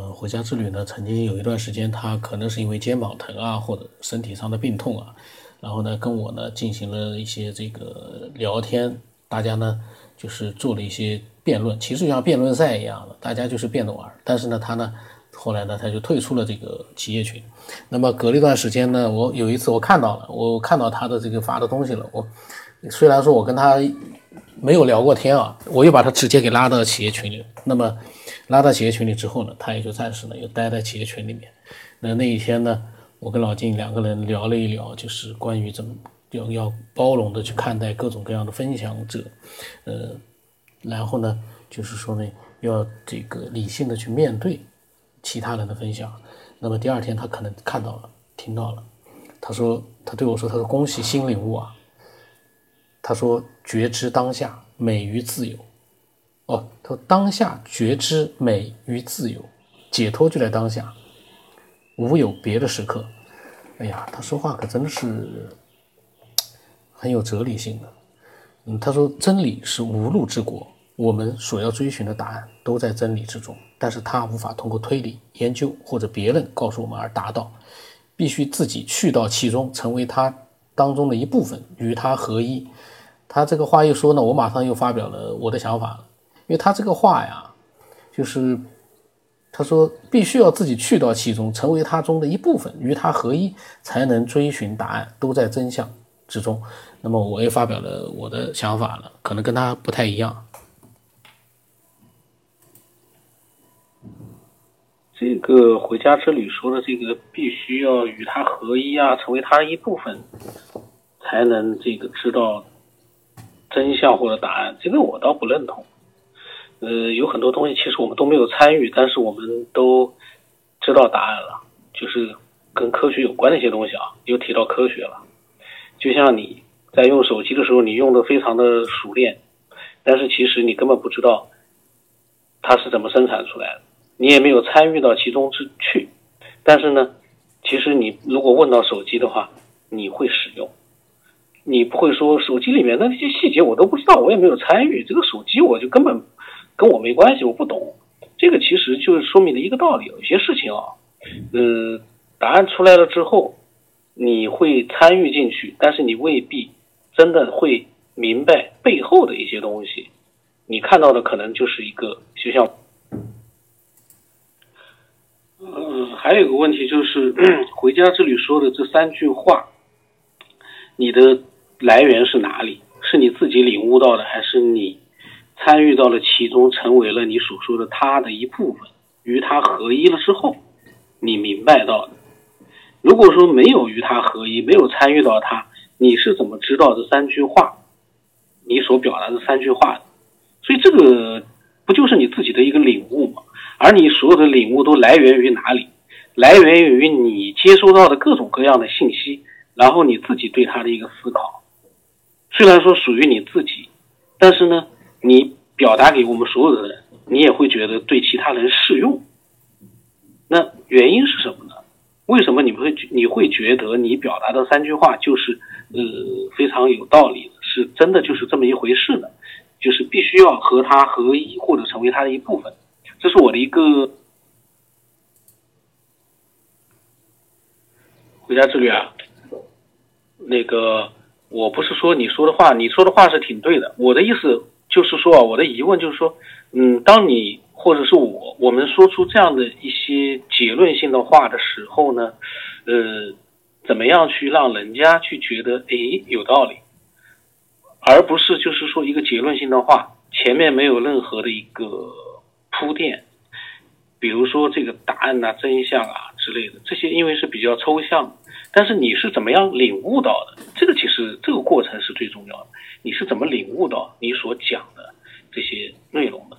么回家之旅呢，曾经有一段时间，他可能是因为肩膀疼啊，或者身体上的病痛啊，然后呢，跟我呢进行了一些这个聊天，大家呢就是做了一些辩论，其实就像辩论赛一样的，大家就是辩着玩。但是呢，他呢后来呢，他就退出了这个企业群。那么隔了一段时间呢，我有一次我看到了，我看到他的这个发的东西了，我虽然说我跟他。没有聊过天啊，我又把他直接给拉到企业群里。那么拉到企业群里之后呢，他也就暂时呢又待在企业群里面。那那一天呢，我跟老金两个人聊了一聊，就是关于怎么要要包容的去看待各种各样的分享者，呃，然后呢，就是说呢，要这个理性的去面对其他人的分享。那么第二天他可能看到了，听到了，他说他对我说，他说恭喜新领悟啊。他说：“觉知当下美于自由。”哦，说：“当下觉知美与自由，解脱就在当下，无有别的时刻。”哎呀，他说话可真的是很有哲理性的。嗯，他说：“真理是无路之国，我们所要追寻的答案都在真理之中，但是他无法通过推理、研究或者别人告诉我们而达到，必须自己去到其中，成为他当中的一部分，与他合一。”他这个话一说呢，我马上又发表了我的想法了，因为他这个话呀，就是他说必须要自己去到其中，成为他中的一部分，与他合一，才能追寻答案，都在真相之中。那么我也发表了我的想法了，可能跟他不太一样。这个回家之旅说的这个必须要与他合一啊，成为他的一部分，才能这个知道。真相或者答案，这个我倒不认同。呃，有很多东西其实我们都没有参与，但是我们都知道答案了，就是跟科学有关的一些东西啊，又提到科学了。就像你在用手机的时候，你用的非常的熟练，但是其实你根本不知道它是怎么生产出来的，你也没有参与到其中之去。但是呢，其实你如果问到手机的话，你会使用。你不会说手机里面的那些细节我都不知道，我也没有参与这个手机，我就根本跟我没关系，我不懂。这个其实就是说明的一个道理，有些事情啊，嗯，答案出来了之后，你会参与进去，但是你未必真的会明白背后的一些东西。你看到的可能就是一个，就像，嗯，还有一个问题就是 回家之旅说的这三句话，你的。来源是哪里？是你自己领悟到的，还是你参与到了其中，成为了你所说的他的一部分，与他合一了之后，你明白到的？如果说没有与他合一，没有参与到他，你是怎么知道这三句话？你所表达的三句话的？所以这个不就是你自己的一个领悟吗？而你所有的领悟都来源于哪里？来源于你接收到的各种各样的信息，然后你自己对他的一个思考。虽然说属于你自己，但是呢，你表达给我们所有的人，你也会觉得对其他人适用。那原因是什么呢？为什么你会你会觉得你表达的三句话就是呃非常有道理，是真的就是这么一回事呢？就是必须要和他合一，或者成为他的一部分。这是我的一个回家之旅啊，那个。我不是说你说的话，你说的话是挺对的。我的意思就是说啊，我的疑问就是说，嗯，当你或者是我，我们说出这样的一些结论性的话的时候呢，呃，怎么样去让人家去觉得诶有道理，而不是就是说一个结论性的话，前面没有任何的一个铺垫，比如说这个答案呐、真相啊之类的，这些因为是比较抽象。但是你是怎么样领悟到的？这个其实这个过程是最重要的。你是怎么领悟到你所讲的这些内容的？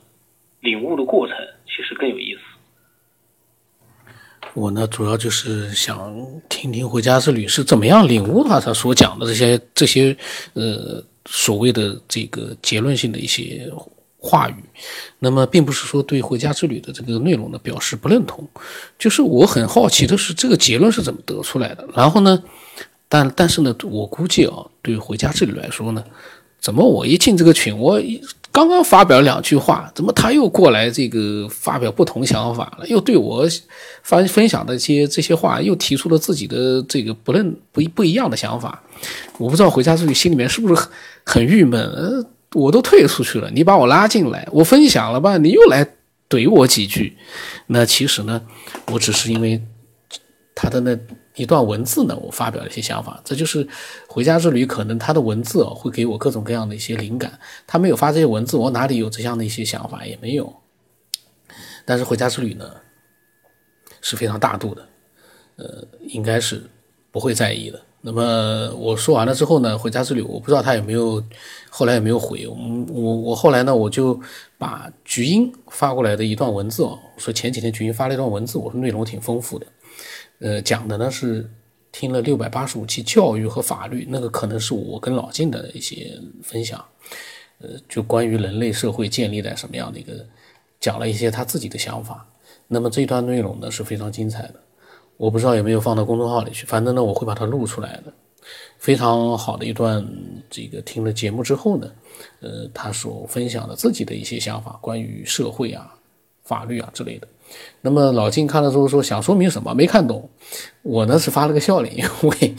领悟的过程其实更有意思。我呢，主要就是想听听回家之旅是怎么样领悟他他所讲的这些这些呃所谓的这个结论性的一些。话语，那么并不是说对回家之旅的这个内容呢表示不认同，就是我很好奇的是这个结论是怎么得出来的。然后呢，但但是呢，我估计啊，对于回家之旅来说呢，怎么我一进这个群，我刚刚发表两句话，怎么他又过来这个发表不同想法了？又对我分分享的一些这些话，又提出了自己的这个不认不不一样的想法。我不知道回家之旅心里面是不是很很郁闷？呃，我都退出去了，你把我拉进来，我分享了吧，你又来怼我几句。那其实呢，我只是因为他的那。一段文字呢，我发表了一些想法，这就是回家之旅。可能他的文字哦会给我各种各样的一些灵感。他没有发这些文字，我哪里有这样的一些想法也没有。但是回家之旅呢，是非常大度的，呃，应该是不会在意的。那么我说完了之后呢，回家之旅我不知道他有没有后来有没有回我。我我后来呢，我就把菊英发过来的一段文字哦，说前几天菊英发了一段文字，我说内容挺丰富的。呃，讲的呢是听了六百八十五期教育和法律，那个可能是我跟老晋的一些分享，呃，就关于人类社会建立在什么样的一个，讲了一些他自己的想法。那么这段内容呢是非常精彩的，我不知道有没有放到公众号里去，反正呢我会把它录出来的。非常好的一段，这个听了节目之后呢，呃，他所分享的自己的一些想法，关于社会啊、法律啊之类的。那么老金看了之后说想说明什么没看懂，我呢是发了个笑脸，因为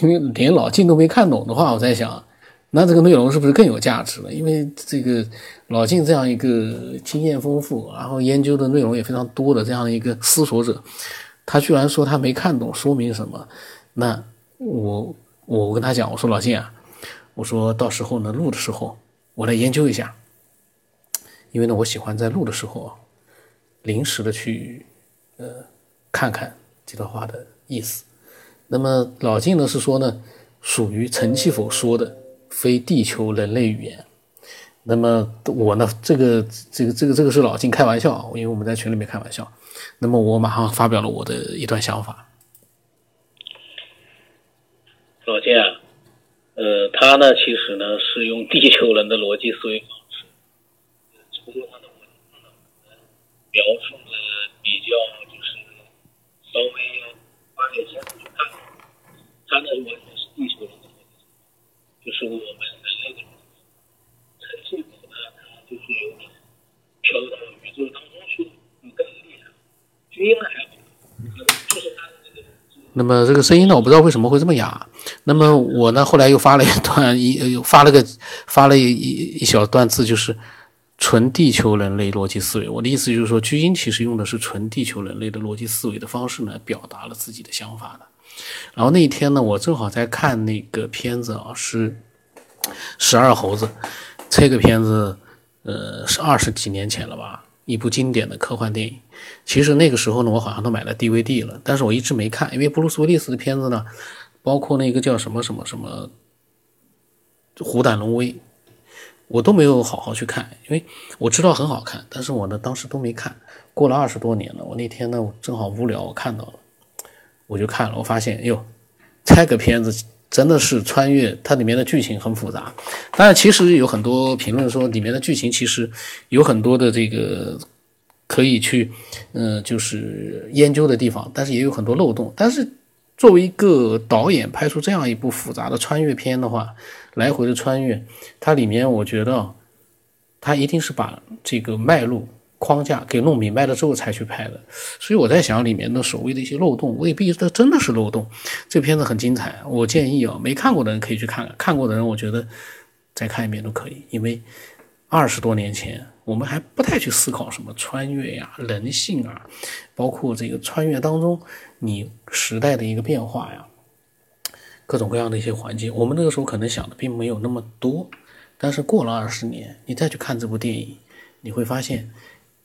因为连老金都没看懂的话，我在想，那这个内容是不是更有价值了？因为这个老金这样一个经验丰富，然后研究的内容也非常多的这样的一个思索者，他居然说他没看懂，说明什么？那我我跟他讲，我说老金啊，我说到时候呢录的时候我来研究一下，因为呢我喜欢在录的时候啊。临时的去，呃，看看这段话的意思。那么老晋呢是说呢，属于陈其否说的非地球人类语言。那么我呢，这个这个这个这个是老晋开玩笑，因为我们在群里面开玩笑。那么我马上发表了我的一段想法。老晋啊，呃，他呢其实呢是用地球人的逻辑思维方式，描述的比较就是稍微要花点心思去看，他呢完全是地球人的逻辑就是我们人类的陈气口呢，它就是有点飘到宇宙当中，音还好，就是它的这个。那么这个声音呢，我不知道为什么会这么哑。那么我呢，后来又发了一段一，又发了个发了一一小段字，就是。纯地球人类逻辑思维，我的意思就是说，巨婴其实用的是纯地球人类的逻辑思维的方式呢，表达了自己的想法的。然后那一天呢，我正好在看那个片子啊，是《十二猴子》这个片子，呃，是二十几年前了吧，一部经典的科幻电影。其实那个时候呢，我好像都买了 DVD 了，但是我一直没看，因为布鲁斯威利斯的片子呢，包括那个叫什么什么什么《虎胆龙威》。我都没有好好去看，因为我知道很好看，但是我呢当时都没看。过了二十多年了，我那天呢我正好无聊，我看到了，我就看了。我发现哟，这个片子真的是穿越，它里面的剧情很复杂。当然，其实有很多评论说里面的剧情其实有很多的这个可以去嗯就是研究的地方，但是也有很多漏洞。但是作为一个导演拍出这样一部复杂的穿越片的话，来回的穿越，它里面我觉得，它一定是把这个脉络框架给弄明白了之后才去拍的。所以我在想，里面的所谓的一些漏洞，未必它真的是漏洞。这片子很精彩，我建议啊，没看过的人可以去看看，看过的人我觉得再看一遍都可以。因为二十多年前，我们还不太去思考什么穿越呀、人性啊，包括这个穿越当中你时代的一个变化呀。各种各样的一些环境，我们那个时候可能想的并没有那么多，但是过了二十年，你再去看这部电影，你会发现，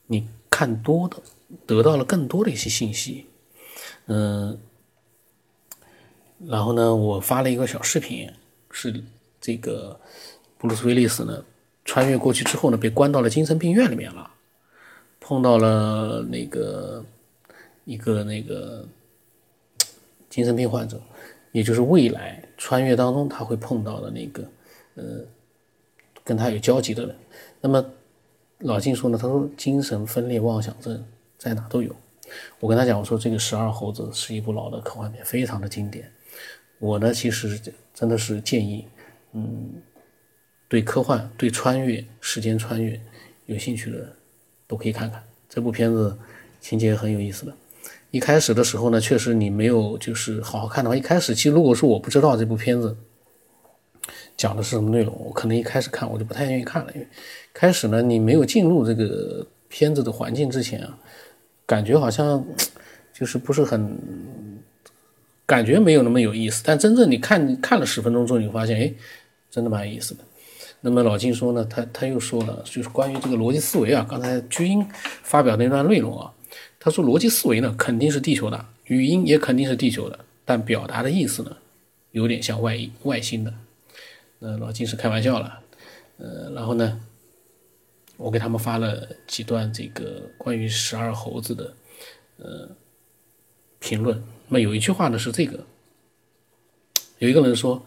你看多的，得到了更多的一些信息，嗯，然后呢，我发了一个小视频，是这个布鲁斯威利斯呢，穿越过去之后呢，被关到了精神病院里面了，碰到了那个一个那个精神病患者。也就是未来穿越当中他会碰到的那个，呃，跟他有交集的人。那么老金说呢，他说精神分裂妄想症在哪都有。我跟他讲，我说这个十二猴子是一部老的科幻片，非常的经典。我呢其实真的是建议，嗯，对科幻、对穿越、时间穿越有兴趣的都可以看看这部片子，情节很有意思的。一开始的时候呢，确实你没有就是好好看的话，一开始其实如果说我不知道这部片子讲的是什么内容，我可能一开始看我就不太愿意看了，因为开始呢你没有进入这个片子的环境之前啊，感觉好像就是不是很，感觉没有那么有意思。但真正你看看了十分钟之后，你发现哎，真的蛮有意思的。那么老金说呢，他他又说了，就是关于这个逻辑思维啊，刚才居英发表那段内容啊。他说：“逻辑思维呢，肯定是地球的，语音也肯定是地球的，但表达的意思呢，有点像外外星的。”那老金是开玩笑了，呃，然后呢，我给他们发了几段这个关于十二猴子的呃评论。那有一句话呢是这个，有一个人说，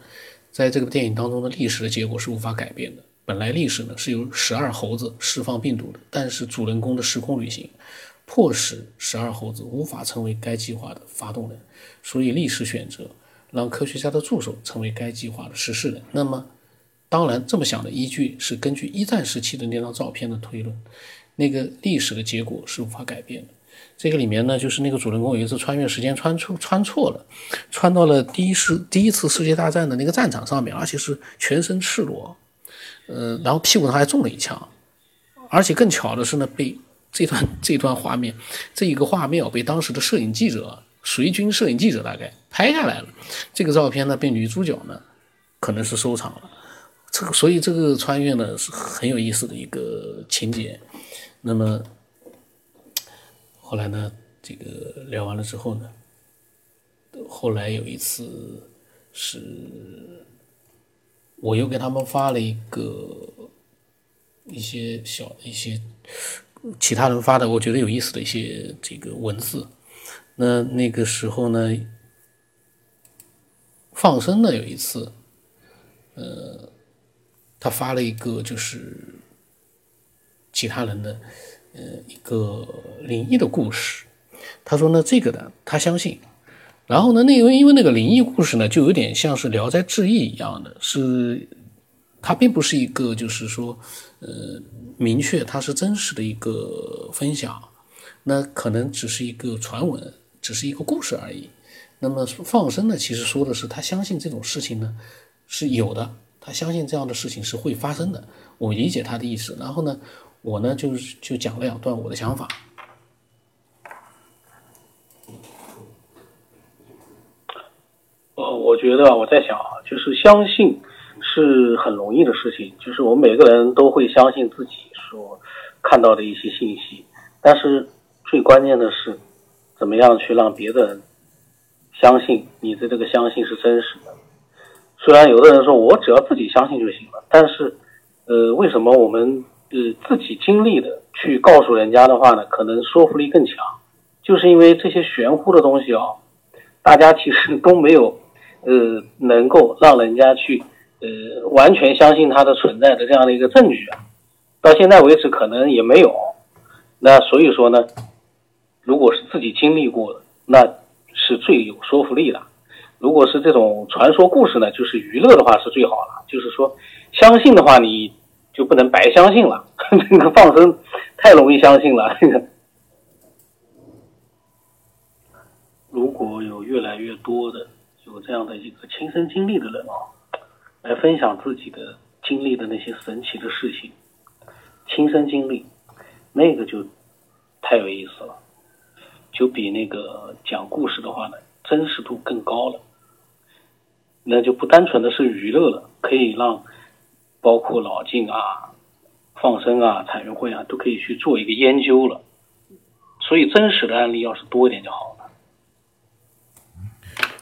在这个电影当中的历史的结果是无法改变的。本来历史呢是由十二猴子释放病毒的，但是主人公的时空旅行。迫使十二猴子无法成为该计划的发动人，所以历史选择让科学家的助手成为该计划的实施人。那么，当然这么想的依据是根据一战时期的那张照片的推论，那个历史的结果是无法改变的。这个里面呢，就是那个主人公有一次穿越时间穿错穿错了，穿到了第一世第一次世界大战的那个战场上面，而且是全身赤裸，呃，然后屁股上还中了一枪，而且更巧的是呢被。这段这段画面，这一个画面被当时的摄影记者，随军摄影记者大概拍下来了。这个照片呢，被女主角呢，可能是收藏了。这个，所以这个穿越呢是很有意思的一个情节。那么后来呢，这个聊完了之后呢，后来有一次是，我又给他们发了一个一些小的一些。其他人发的我觉得有意思的一些这个文字，那那个时候呢，放生的有一次，呃，他发了一个就是其他人的呃一个灵异的故事，他说呢这个呢他相信，然后呢那因为因为那个灵异故事呢就有点像是《聊斋志异》一样的，是它并不是一个就是说呃。明确它是真实的一个分享，那可能只是一个传闻，只是一个故事而已。那么放生呢，其实说的是他相信这种事情呢是有的，他相信这样的事情是会发生的。我理解他的意思，然后呢，我呢就是就讲了两段我的想法。呃，我觉得我在想啊，就是相信是很容易的事情，就是我们每个人都会相信自己。所看到的一些信息，但是最关键的是，怎么样去让别的人相信你的这个相信是真实的？虽然有的人说我只要自己相信就行了，但是，呃，为什么我们呃自己经历的去告诉人家的话呢？可能说服力更强，就是因为这些玄乎的东西啊，大家其实都没有呃能够让人家去呃完全相信它的存在的这样的一个证据啊。到现在为止，可能也没有。那所以说呢，如果是自己经历过的，那是最有说服力的。如果是这种传说故事呢，就是娱乐的话是最好了。就是说，相信的话，你就不能白相信了。这个放生太容易相信了。如果有越来越多的有这样的一个亲身经历的人啊，来分享自己的经历的那些神奇的事情。亲身经历，那个就太有意思了，就比那个讲故事的话呢，真实度更高了。那就不单纯的是娱乐了，可以让包括老静啊、放生啊、彩云会啊，都可以去做一个研究了。所以真实的案例要是多一点就好了。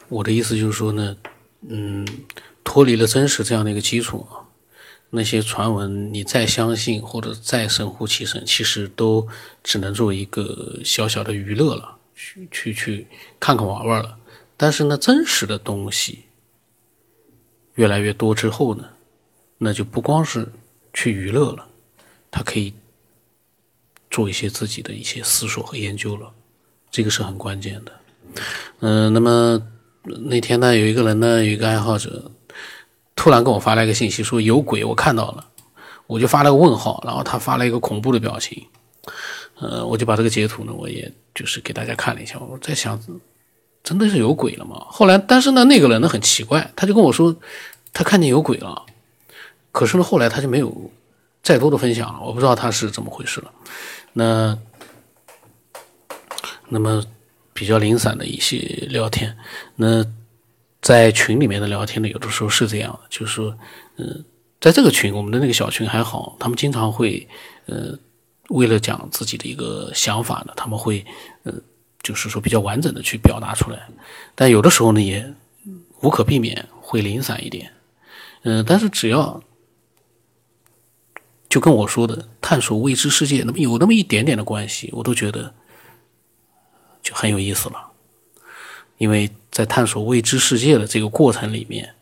我的意思就是说呢，嗯，脱离了真实这样的一个基础啊。那些传闻，你再相信或者再神乎其神，其实都只能作为一个小小的娱乐了，去去去看看玩玩了。但是呢，真实的东西越来越多之后呢，那就不光是去娱乐了，他可以做一些自己的一些思索和研究了，这个是很关键的。嗯，那么那天呢，有一个人呢，有一个爱好者。突然跟我发来一个信息说有鬼，我看到了，我就发了个问号，然后他发了一个恐怖的表情，呃，我就把这个截图呢，我也就是给大家看了一下，我在想，真的是有鬼了吗？后来，但是呢，那个人呢很奇怪，他就跟我说他看见有鬼了，可是呢，后来他就没有再多的分享了，我不知道他是怎么回事了。那那么比较零散的一些聊天，那。在群里面的聊天呢，有的时候是这样，就是说，嗯，在这个群，我们的那个小群还好，他们经常会，呃，为了讲自己的一个想法呢，他们会，呃，就是说比较完整的去表达出来。但有的时候呢，也无可避免会零散一点，嗯，但是只要就跟我说的探索未知世界，那么有那么一点点的关系，我都觉得就很有意思了，因为。在探索未知世界的这个过程里面，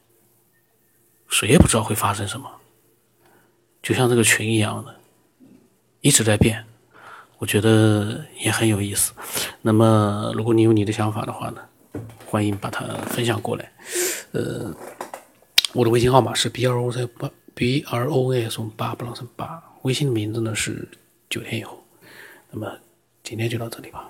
谁也不知道会发生什么，就像这个群一样的，一直在变，我觉得也很有意思。那么，如果你有你的想法的话呢，欢迎把它分享过来。呃，我的微信号码是 b r o c 八 b r o a s 八不浪声八，微信的名字呢是九天以后。那么今天就到这里吧。